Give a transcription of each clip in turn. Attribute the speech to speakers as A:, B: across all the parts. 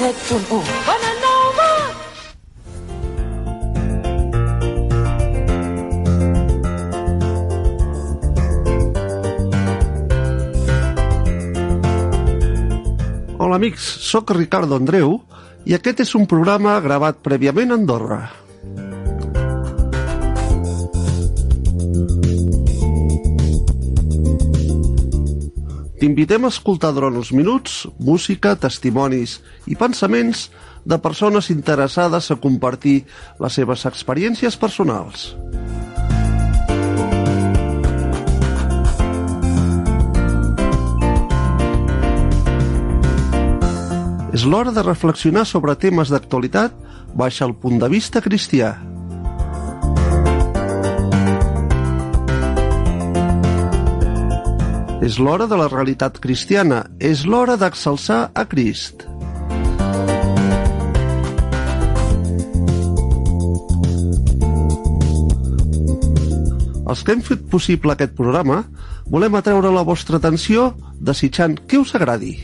A: 107.1. Bona nova!
B: Hola amics, sóc Ricardo Andreu i aquest és un programa gravat prèviament a Andorra. T'invitem a escoltar durant uns minuts música, testimonis i pensaments de persones interessades a compartir les seves experiències personals. És l'hora de reflexionar sobre temes d'actualitat baix el punt de vista cristià. És l'hora de la realitat cristiana, és l'hora d'exalçar a Crist. Els que hem fet possible aquest programa volem atreure la vostra atenció desitjant que us agradi.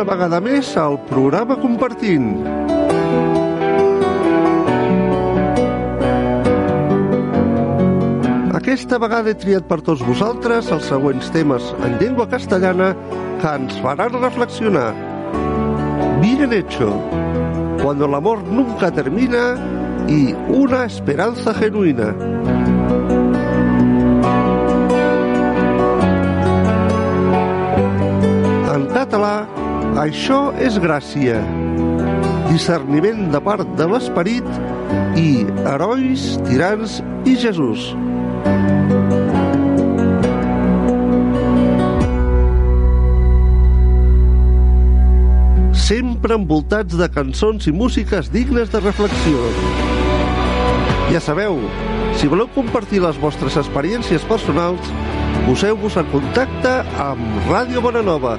B: Una vegada més al programa Compartint. Aquesta vegada he triat per tots vosaltres els següents temes en llengua castellana que ens faran reflexionar. Bien hecho, cuando el amor nunca termina y una esperanza genuina. Això és gràcia, discerniment de part de l'esperit i herois, tirans i Jesús. Sempre envoltats de cançons i músiques dignes de reflexió. Ja sabeu, si voleu compartir les vostres experiències personals, poseu-vos en contacte amb Ràdio Bonanova,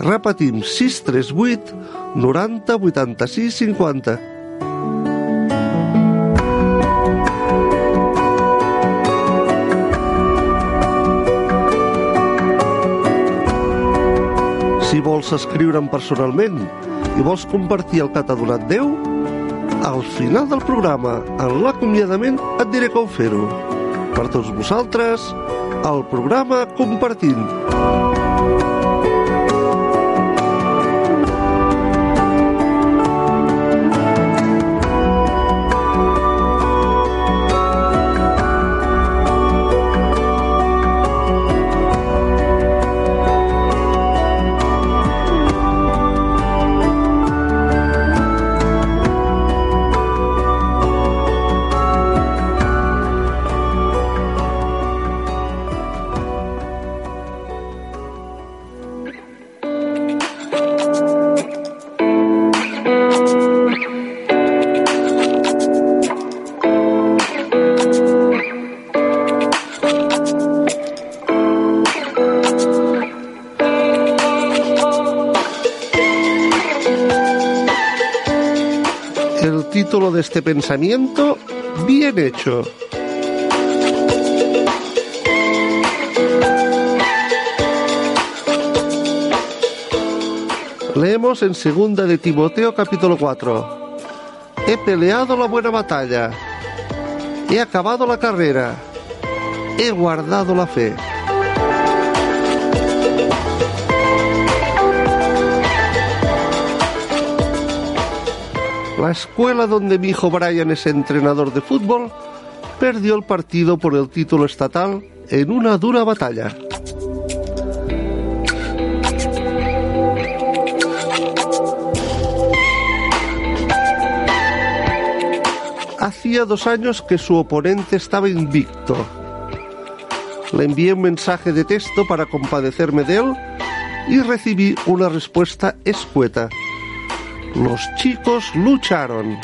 B: Repetim, 638 90 86 50. Si vols escriure'm personalment i vols compartir el que t'ha donat Déu, al final del programa, en l'acomiadament, et diré com fer-ho. Per tots vosaltres, el programa Compartint. El pensamiento, bien hecho. Leemos en segunda de Timoteo capítulo 4. He peleado la buena batalla. He acabado la carrera. He guardado la fe. La escuela donde mi hijo Brian es entrenador de fútbol perdió el partido por el título estatal en una dura batalla. Hacía dos años que su oponente estaba invicto. Le envié un mensaje de texto para compadecerme de él y recibí una respuesta escueta. Los chicos lucharon.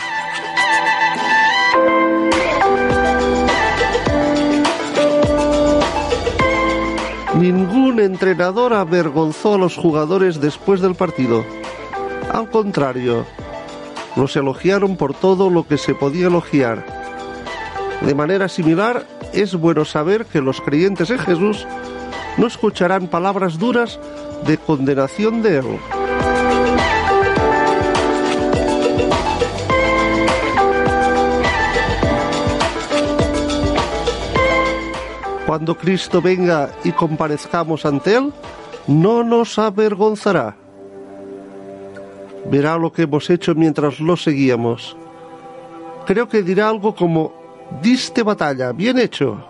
B: Ningún entrenador avergonzó a los jugadores después del partido. Al contrario, los elogiaron por todo lo que se podía elogiar. De manera similar, es bueno saber que los creyentes en Jesús no escucharán palabras duras de condenación de Él. Cuando Cristo venga y comparezcamos ante Él, no nos avergonzará. Verá lo que hemos hecho mientras lo seguíamos. Creo que dirá algo como, diste batalla, bien hecho.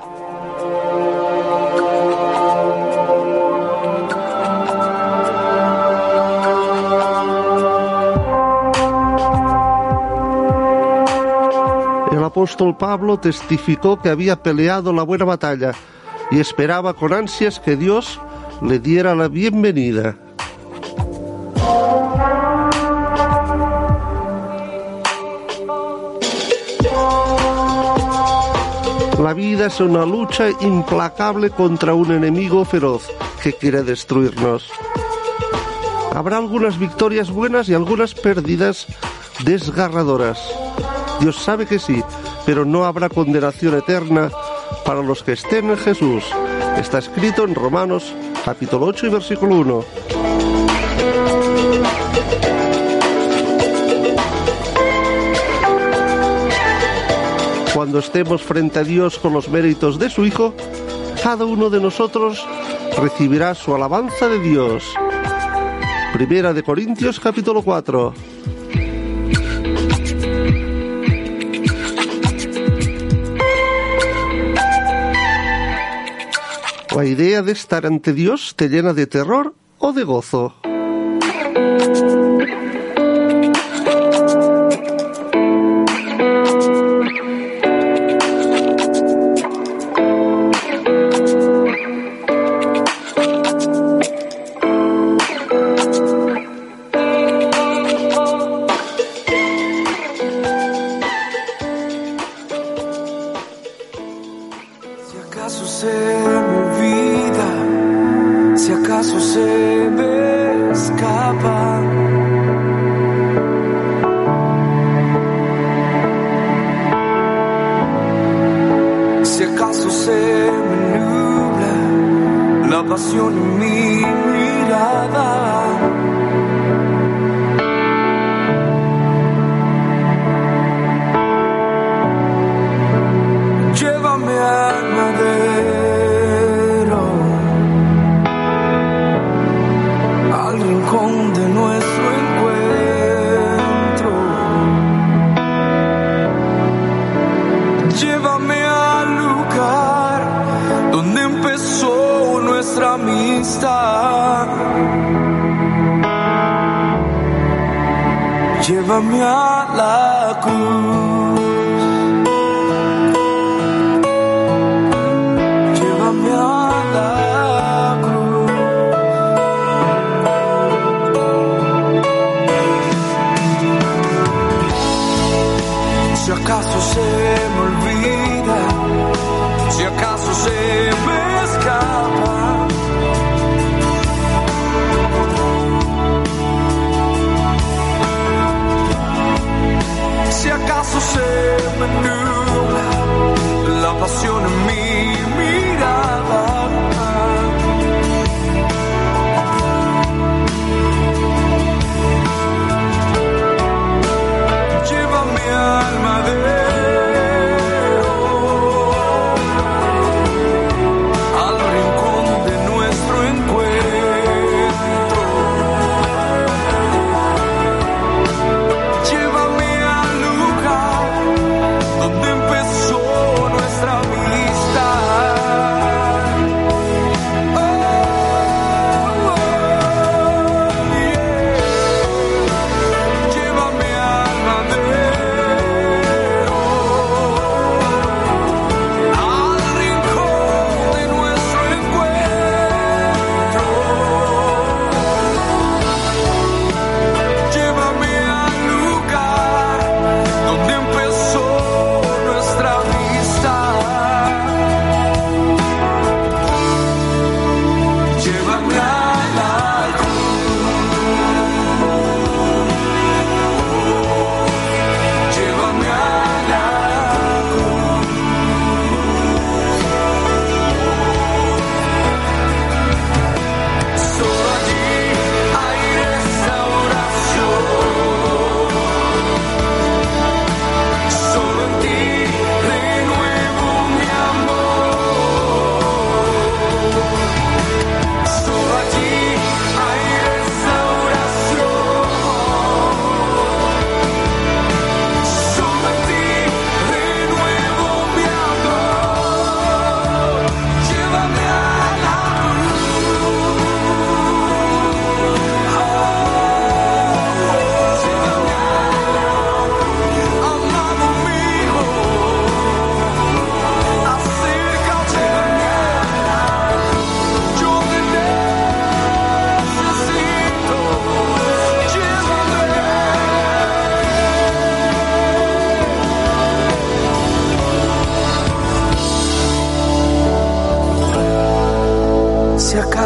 B: El apóstol Pablo testificó que había peleado la buena batalla y esperaba con ansias que Dios le diera la bienvenida. La vida es una lucha implacable contra un enemigo feroz que quiere destruirnos. Habrá algunas victorias buenas y algunas pérdidas desgarradoras. Dios sabe que sí, pero no habrá condenación eterna para los que estén en Jesús. Está escrito en Romanos capítulo 8 y versículo 1. Cuando estemos frente a Dios con los méritos de su Hijo, cada uno de nosotros recibirá su alabanza de Dios. Primera de Corintios capítulo 4. La idea de estar ante Dios te llena de terror o de gozo.
C: Pasión en mi mirada.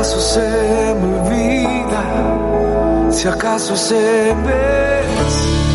C: acaso se me olvida, si acaso se
B: ve.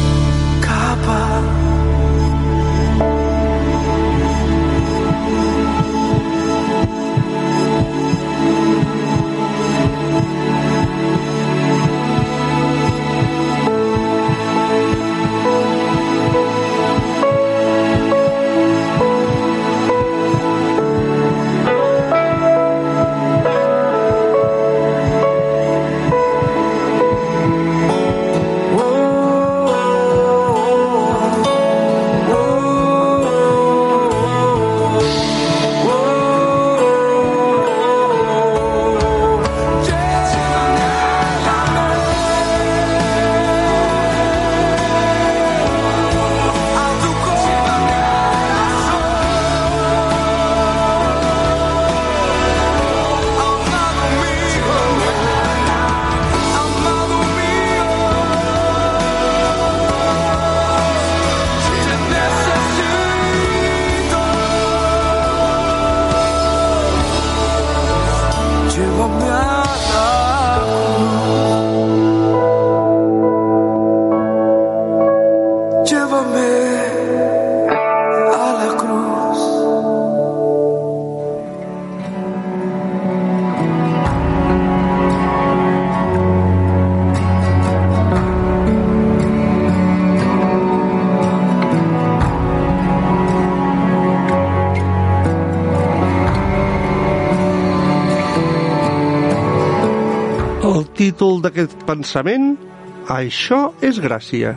B: Títol d'aquest pensament, Això és gràcia.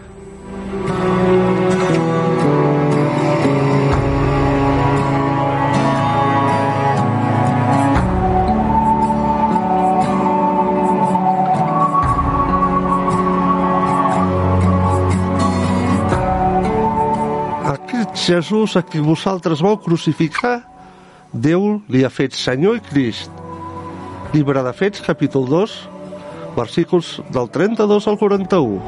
B: Jesús a qui vosaltres vau crucificar, Déu li ha fet Senyor i Crist. Llibre de Fets, capítol 2, versículos del 32 al 41.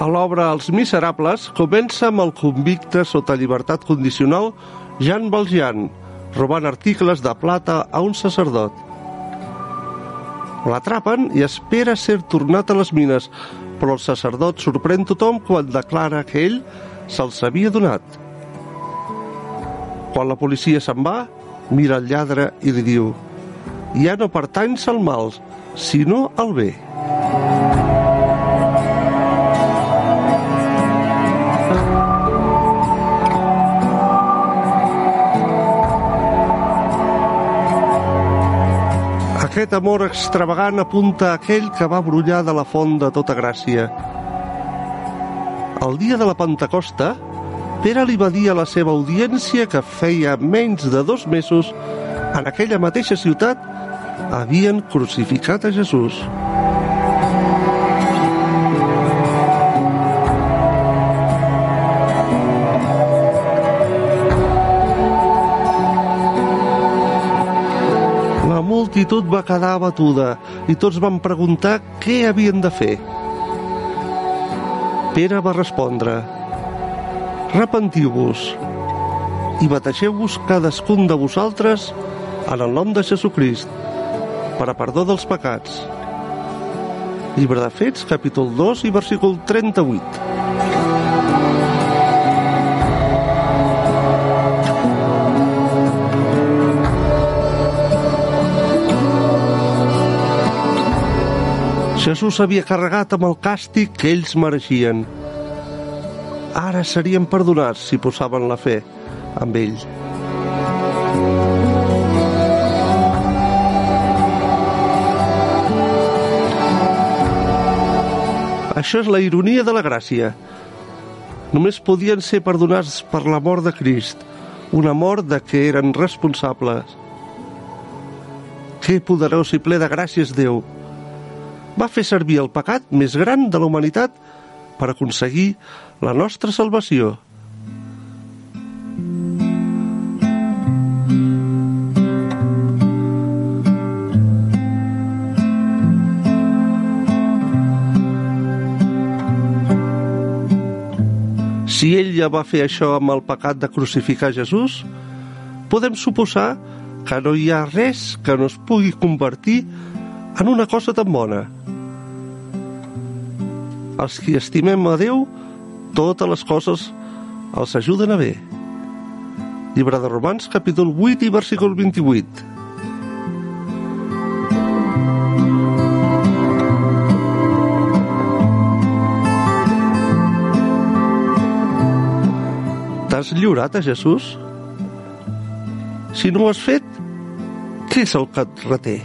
B: A l'obra Els Miserables comença amb el convicte sota llibertat condicional Jean Valjean, robant articles de plata a un sacerdot. L'atrapen i espera ser tornat a les mines, però el sacerdot sorprèn tothom quan declara que ell se'ls havia donat. Quan la policia se'n va, mira el lladre i li diu «Ja no pertanys al mal, sinó al bé». Aquest amor extravagant apunta a aquell que va brollar de la font de tota gràcia. El dia de la Pentecosta, Pere li va dir a la seva audiència que feia menys de dos mesos, en aquella mateixa ciutat, havien crucificat a Jesús. Multitud va quedar abatuda i tots van preguntar què havien de fer. Pere va respondre Repentiu-vos i bateixeu-vos cadascun de vosaltres en el nom de Jesucrist per a perdó dels pecats. Llibre de Fets, capítol 2 i versícul 38. Jesús havia carregat amb el càstig que ells mereixien. Ara serien perdonats si posaven la fe amb ell. Això és la ironia de la gràcia. Només podien ser perdonats per la mort de Crist, una mort de què eren responsables. Que poderós i ple de gràcies Déu va fer servir el pecat més gran de la humanitat per aconseguir la nostra salvació. Si ell ja va fer això amb el pecat de crucificar Jesús, podem suposar que no hi ha res que no es pugui convertir en una cosa tan bona. Els que estimem a Déu, totes les coses els ajuden a bé. Llibre de Romans, capítol 8 i versícul 28. T'has lliurat a Jesús? Si no ho has fet, què és el que et reté?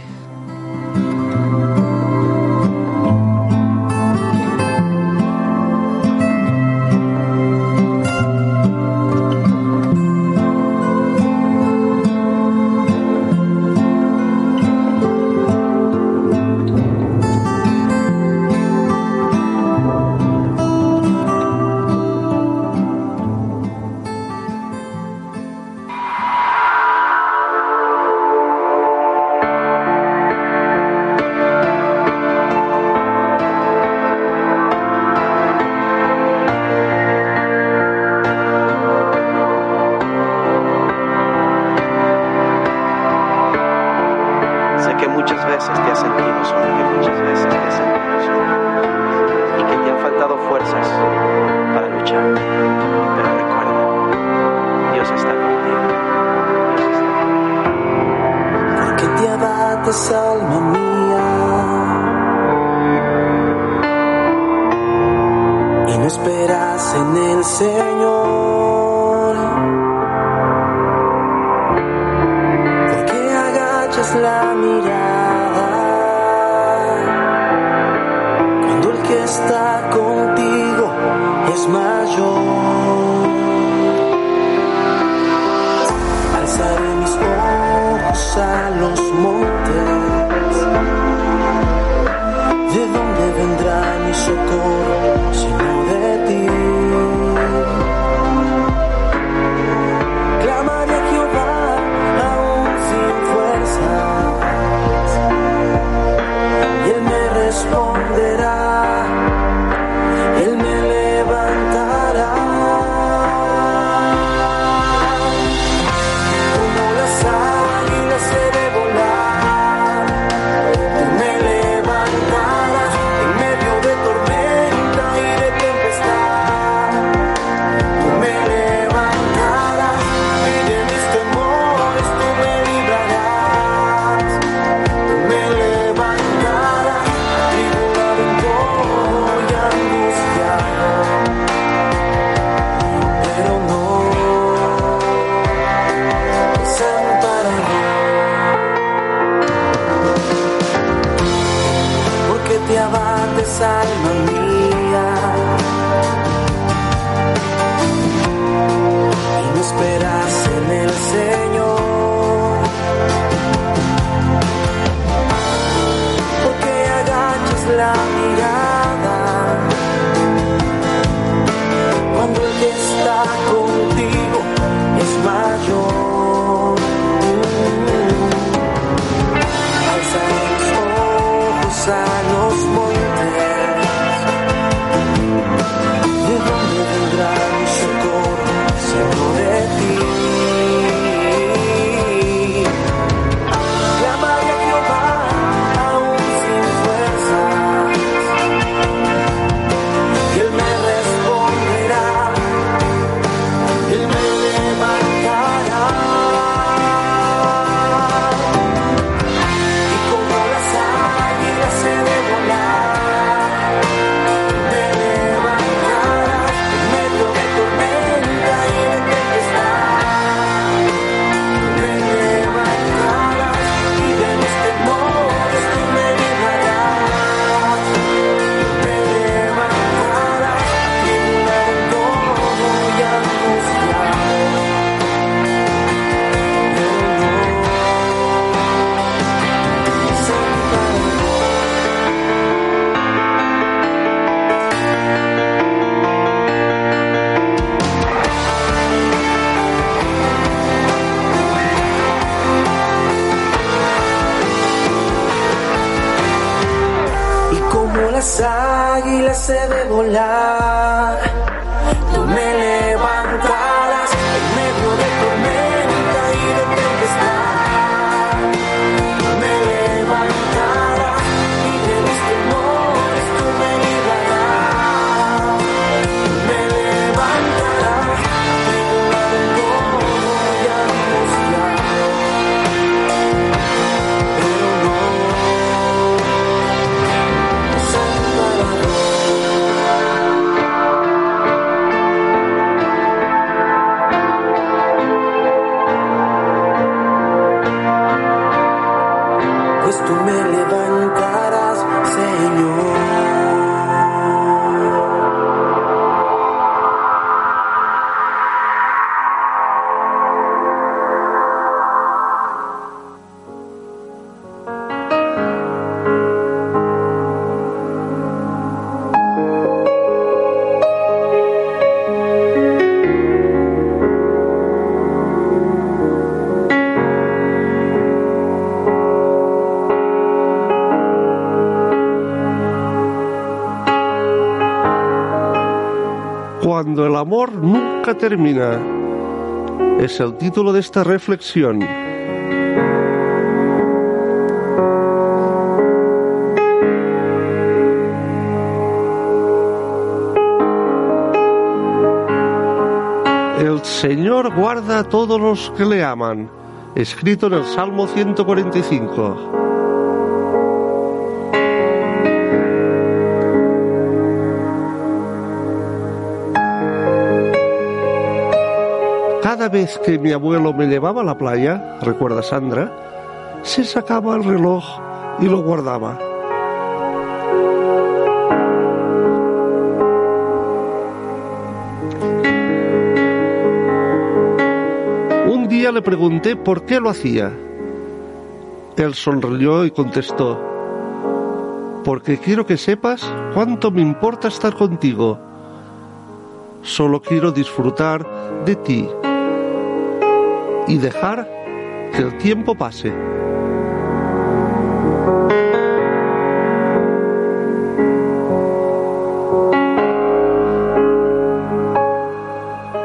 D: mirada.
B: side nunca termina. Es el título de esta reflexión. El Señor guarda a todos los que le aman, escrito en el Salmo 145. Vez que mi abuelo me llevaba a la playa, recuerda Sandra, se sacaba el reloj y lo guardaba. Un día le pregunté por qué lo hacía. Él sonrió y contestó, porque quiero que sepas cuánto me importa estar contigo. Solo quiero disfrutar de ti y dejar que el tiempo pase.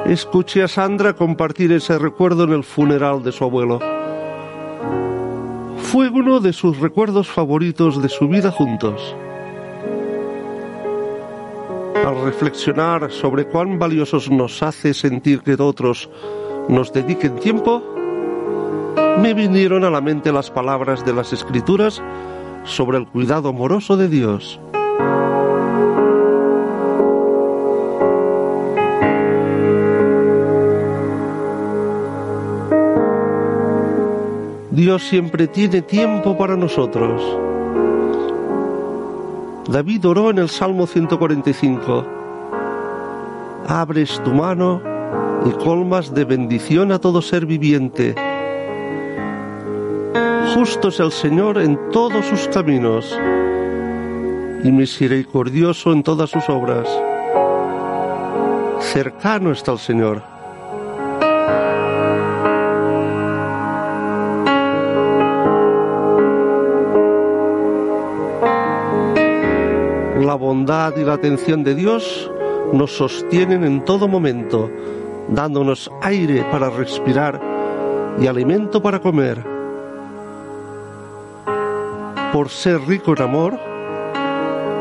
B: Escuché a Sandra compartir ese recuerdo en el funeral de su abuelo. Fue uno de sus recuerdos favoritos de su vida juntos. Al reflexionar sobre cuán valiosos nos hace sentir que otros nos dediquen tiempo, me vinieron a la mente las palabras de las Escrituras sobre el cuidado amoroso de Dios. Dios siempre tiene tiempo para nosotros. David oró en el Salmo 145, abres tu mano y colmas de bendición a todo ser viviente. Justo es el Señor en todos sus caminos y misericordioso en todas sus obras. Cercano está el Señor. La bondad y la atención de Dios nos sostienen en todo momento, dándonos aire para respirar y alimento para comer. Por ser rico en amor,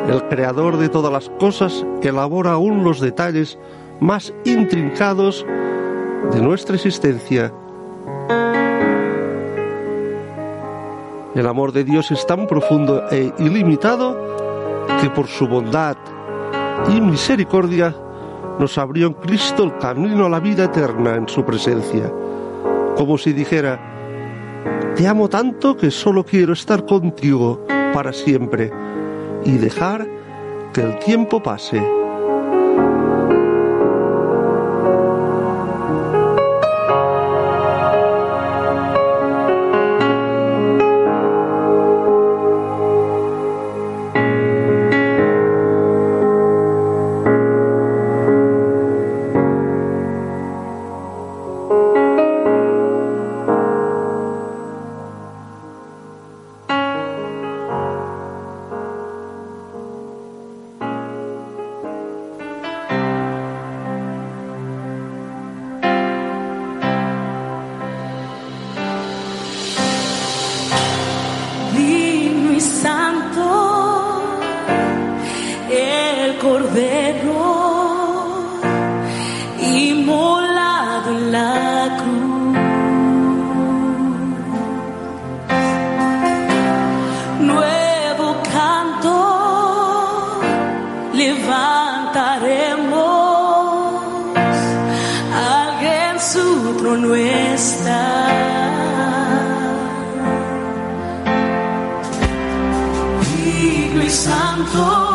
B: el creador de todas las cosas elabora aún los detalles más intrincados de nuestra existencia. El amor de Dios es tan profundo e ilimitado que por su bondad y misericordia nos abrió en Cristo el camino a la vida eterna en su presencia, como si dijera, te amo tanto que solo quiero estar contigo para siempre y dejar que el tiempo pase.
A: Levantaremos, alguien su trono está. Y santo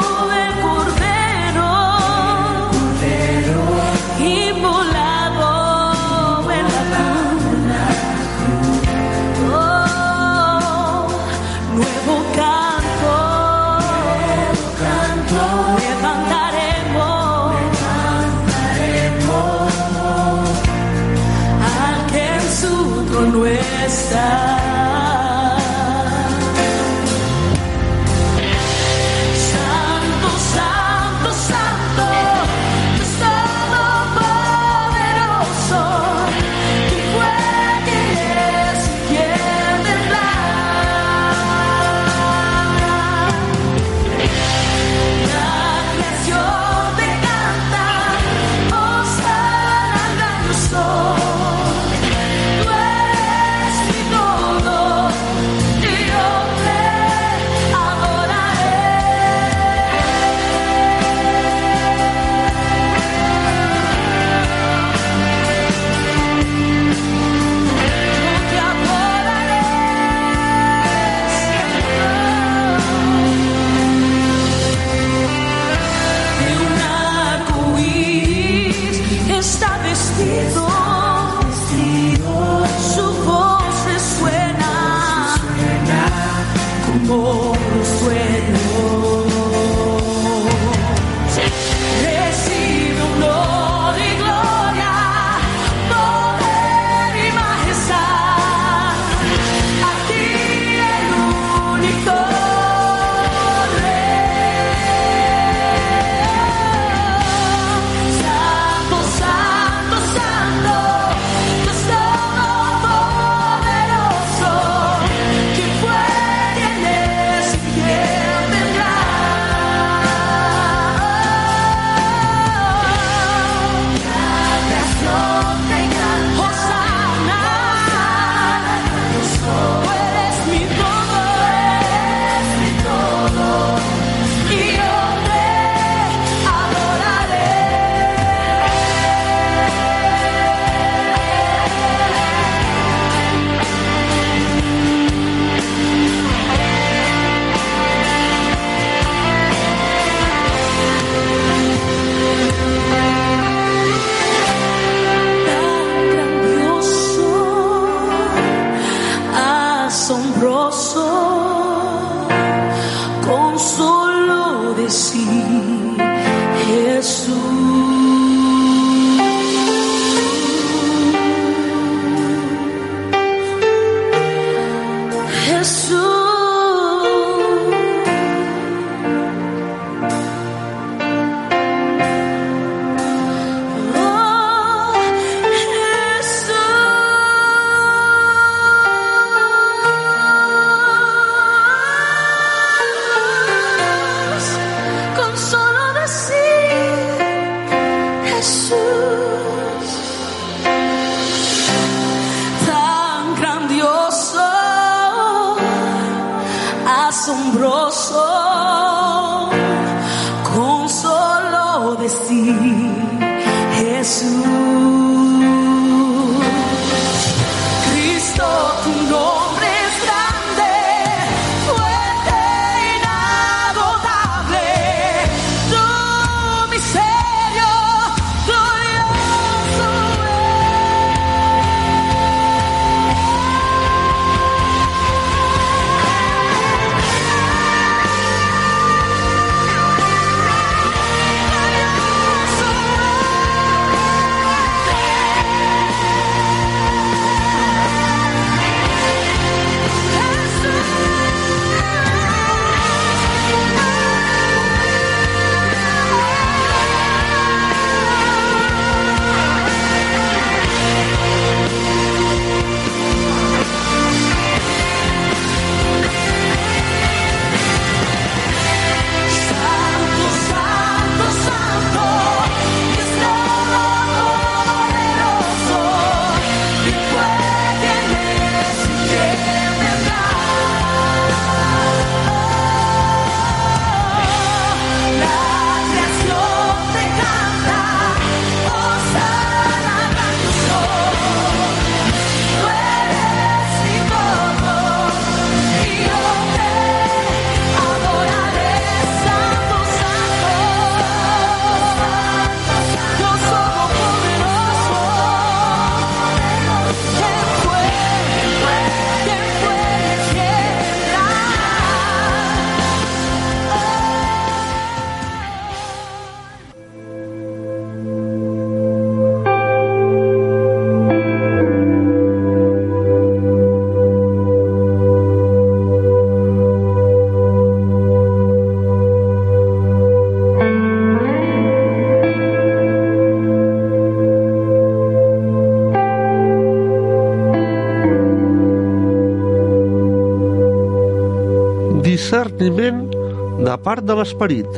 B: part de l'esperit.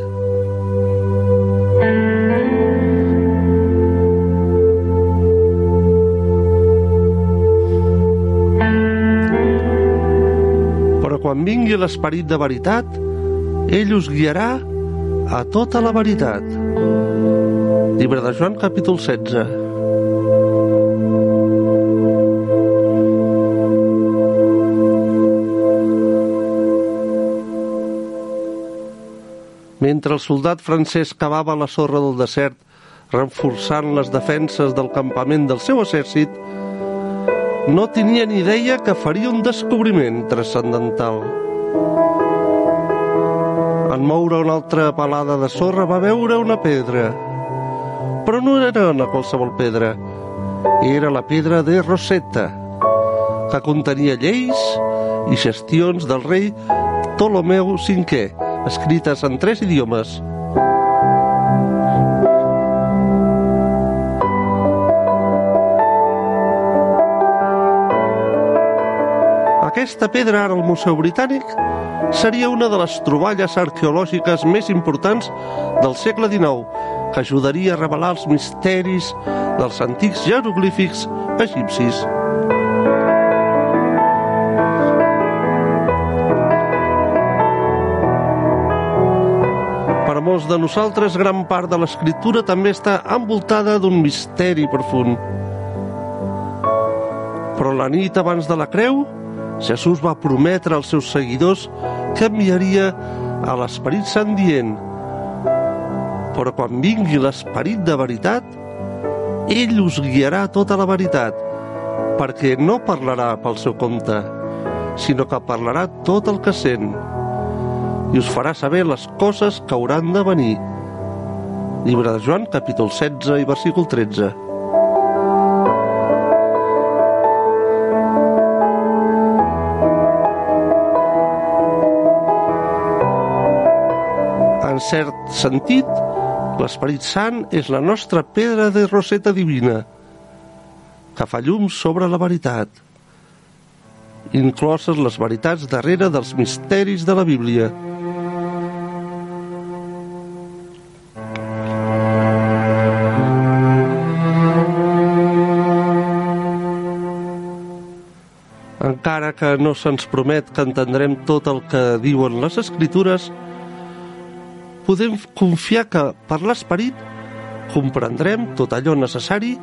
B: Però quan vingui l'esperit de veritat, ell us guiarà a tota la veritat. Llibre de Joan, capítol 16. Mentre el soldat francès cavava la sorra del desert, reforçant les defenses del campament del seu exèrcit, no tenia ni idea que faria un descobriment transcendental. En moure una altra palada de sorra va veure una pedra, però no era una qualsevol pedra, era la pedra de Rosetta, que contenia lleis i gestions del rei Ptolomeu V, escrites en tres idiomes. Aquesta pedra, ara al Museu Britànic, seria una de les troballes arqueològiques més importants del segle XIX, que ajudaria a revelar els misteris dels antics jeroglífics egipcis. Molts de nosaltres, gran part de l'escriptura també està envoltada d'un misteri profund. Però la nit abans de la creu, Jesús va prometre als seus seguidors que enviaria a l'Esperit Sant dient però quan vingui l'Esperit de veritat, ell us guiarà tota la veritat, perquè no parlarà pel seu compte, sinó que parlarà tot el que sent i us farà saber les coses que hauran de venir. Llibre de Joan, capítol 16 i versícul 13. En cert sentit, l'Esperit Sant és la nostra pedra de roseta divina, que fa llum sobre la veritat, incloses les veritats darrere dels misteris de la Bíblia. Que no se'ns promet que entendrem tot el que diuen les Escritures, podem confiar que per l'esperit comprendrem tot allò necessari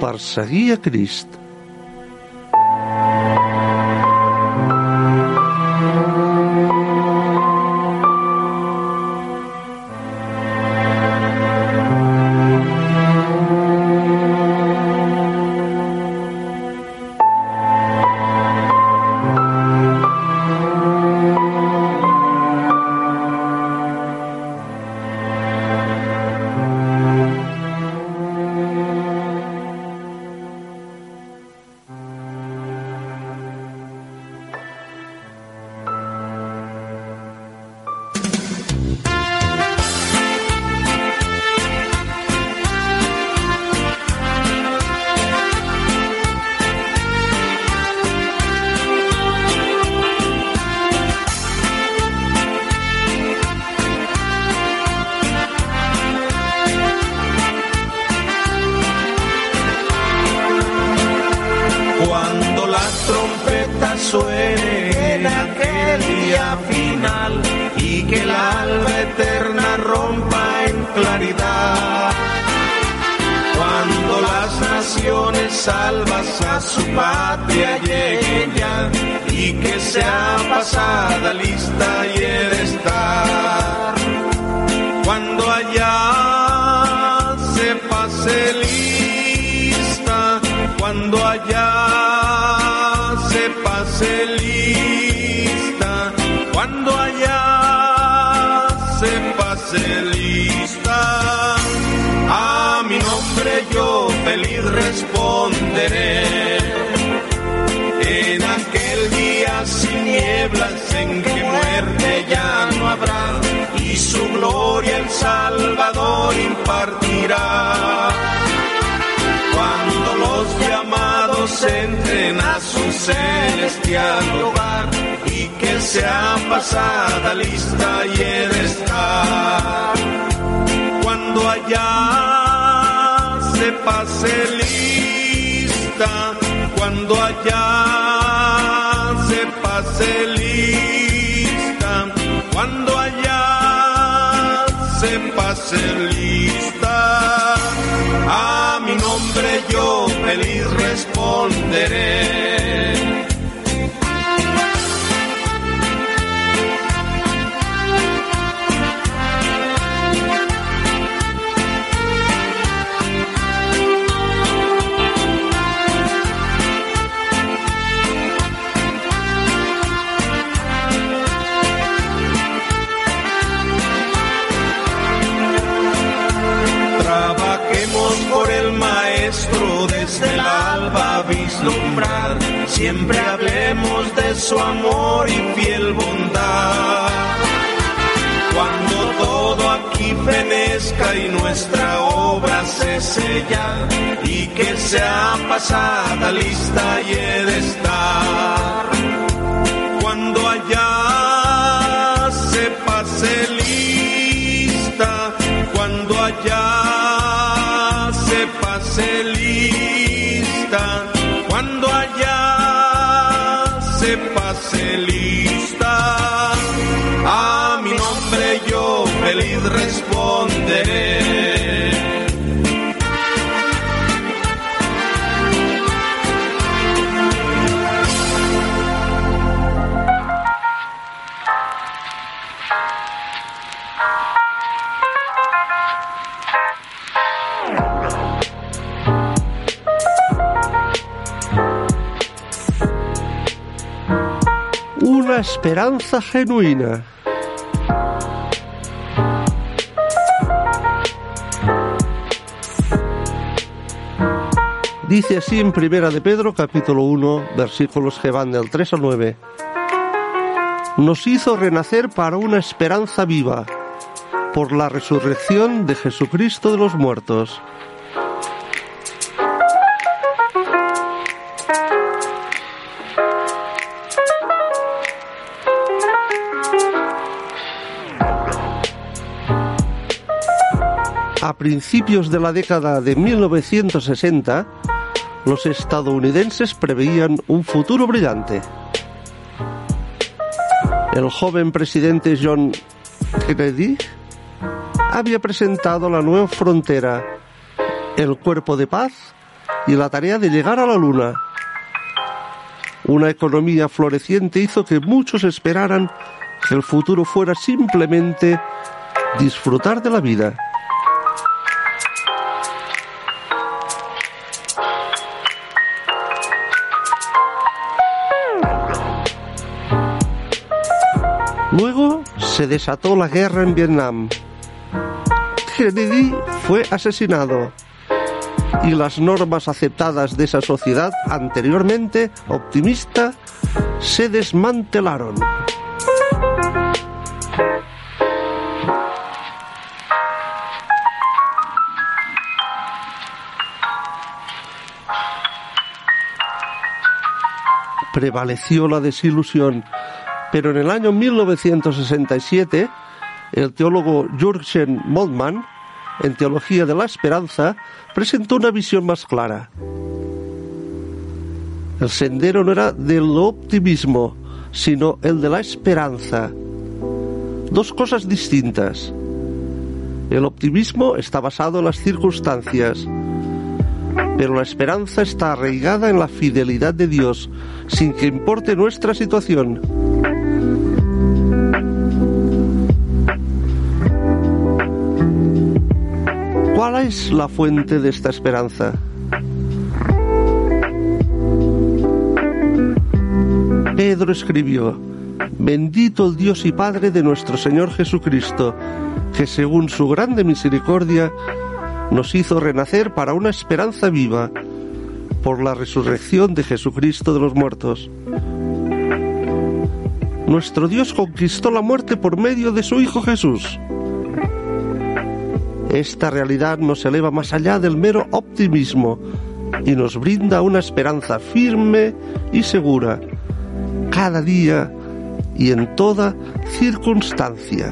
B: per seguir a Crist.
E: Lista, cuando allá se pase lista, a mi nombre yo feliz responderé. En aquel día sin nieblas en que muerte ya no habrá y su gloria el Salvador impartirá. Entren a su celestial hogar y que sea pasada lista y el estar. Cuando allá se pase lista, cuando allá se pase lista, cuando allá se pase lista, a mi nombre yo feliz responderé. Siempre hablemos de su amor y fiel bondad. Cuando todo aquí fenezca y nuestra obra se sella y que sea pasada lista y he de
B: Una esperanza genuina. Dice así en Primera de Pedro, capítulo 1, versículos que van del 3 al 9. Nos hizo renacer para una esperanza viva, por la resurrección de Jesucristo de los muertos. Principios de la década de 1960, los estadounidenses preveían un futuro brillante. El joven presidente John Kennedy había presentado la nueva frontera, el cuerpo de paz y la tarea de llegar a la luna. Una economía floreciente hizo que muchos esperaran que el futuro fuera simplemente disfrutar de la vida. Se desató la guerra en Vietnam. Kennedy fue asesinado y las normas aceptadas de esa sociedad anteriormente optimista se desmantelaron. Prevaleció la desilusión pero en el año 1967, el teólogo Jürgen Moltmann, en Teología de la Esperanza, presentó una visión más clara. El sendero no era del optimismo, sino el de la esperanza. Dos cosas distintas. El optimismo está basado en las circunstancias, pero la esperanza está arraigada en la fidelidad de Dios, sin que importe nuestra situación. ¿Cuál es la fuente de esta esperanza? Pedro escribió, Bendito el Dios y Padre de nuestro Señor Jesucristo, que según su grande misericordia nos hizo renacer para una esperanza viva por la resurrección de Jesucristo de los muertos. Nuestro Dios conquistó la muerte por medio de su Hijo Jesús. Esta realidad nos eleva más allá del mero optimismo y nos brinda una esperanza firme y segura, cada día y en toda circunstancia.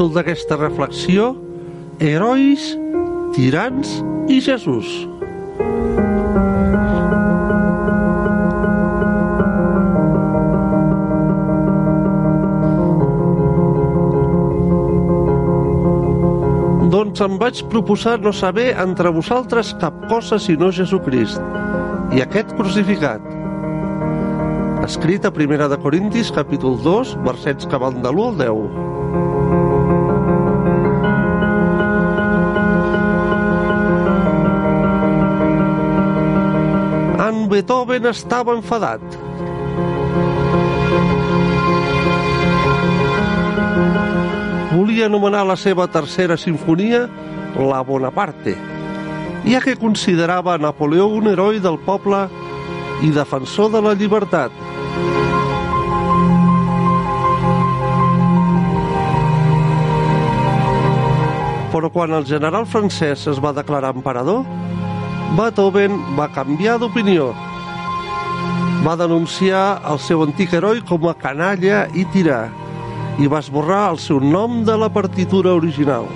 B: Títol d'aquesta reflexió Herois, tirans i Jesús. Doncs em vaig proposar no saber entre vosaltres cap cosa sinó Jesucrist i aquest crucificat. Escrit a Primera de Corintis, capítol 2, versets que van de l'1 al 10. Beethoven estava enfadat. Volia anomenar la seva tercera sinfonia la Bonaparte, ja que considerava Napoleó un heroi del poble i defensor de la llibertat. Però quan el general francès es va declarar emperador, Beethoven va canviar d'opinió. Va denunciar el seu antic heroi com a canalla i tirà i va esborrar el seu nom de la partitura original.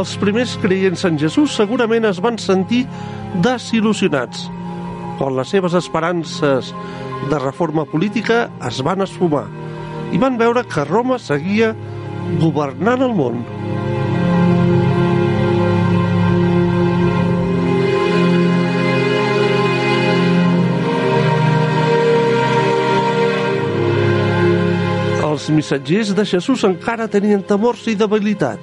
B: Els primers creients en Jesús segurament es van sentir desil·lusionats quan les seves esperances de reforma política es van esfumar i van veure que Roma seguia governant el món. Els missatgers de Jesús encara tenien temors i debilitat.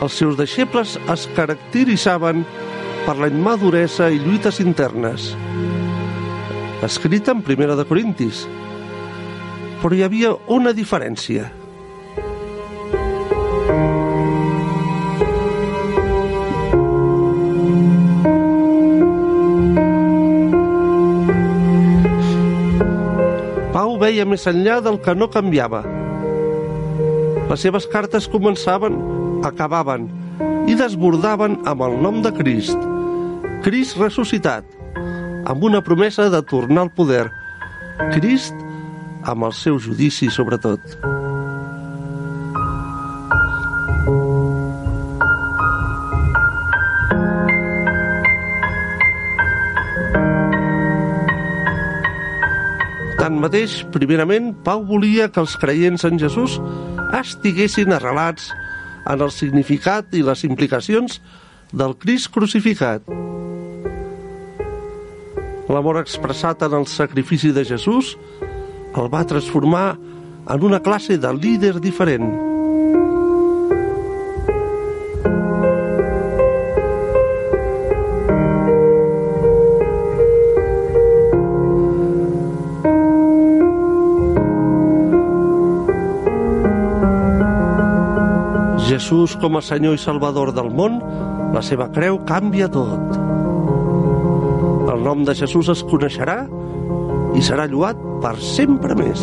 B: Els seus deixebles es caracteritzaven per la immaduresa i lluites internes. Escrita en Primera de Corintis. Però hi havia una diferència. Pau veia més enllà del que no canviava. Les seves cartes començaven, acabaven i desbordaven amb el nom de Crist. Crist ressuscitat, amb una promesa de tornar al poder. Crist amb el seu judici, sobretot. Tanmateix, primerament, Pau volia que els creients en Jesús estiguessin arrelats en el significat i les implicacions del Crist crucificat. L'amor expressat en el sacrifici de Jesús el va transformar en una classe de líder diferent. Jesús com a Senyor i Salvador del món, la seva creu canvia tot. El nom de Jesús es coneixerà i serà lluat per sempre més.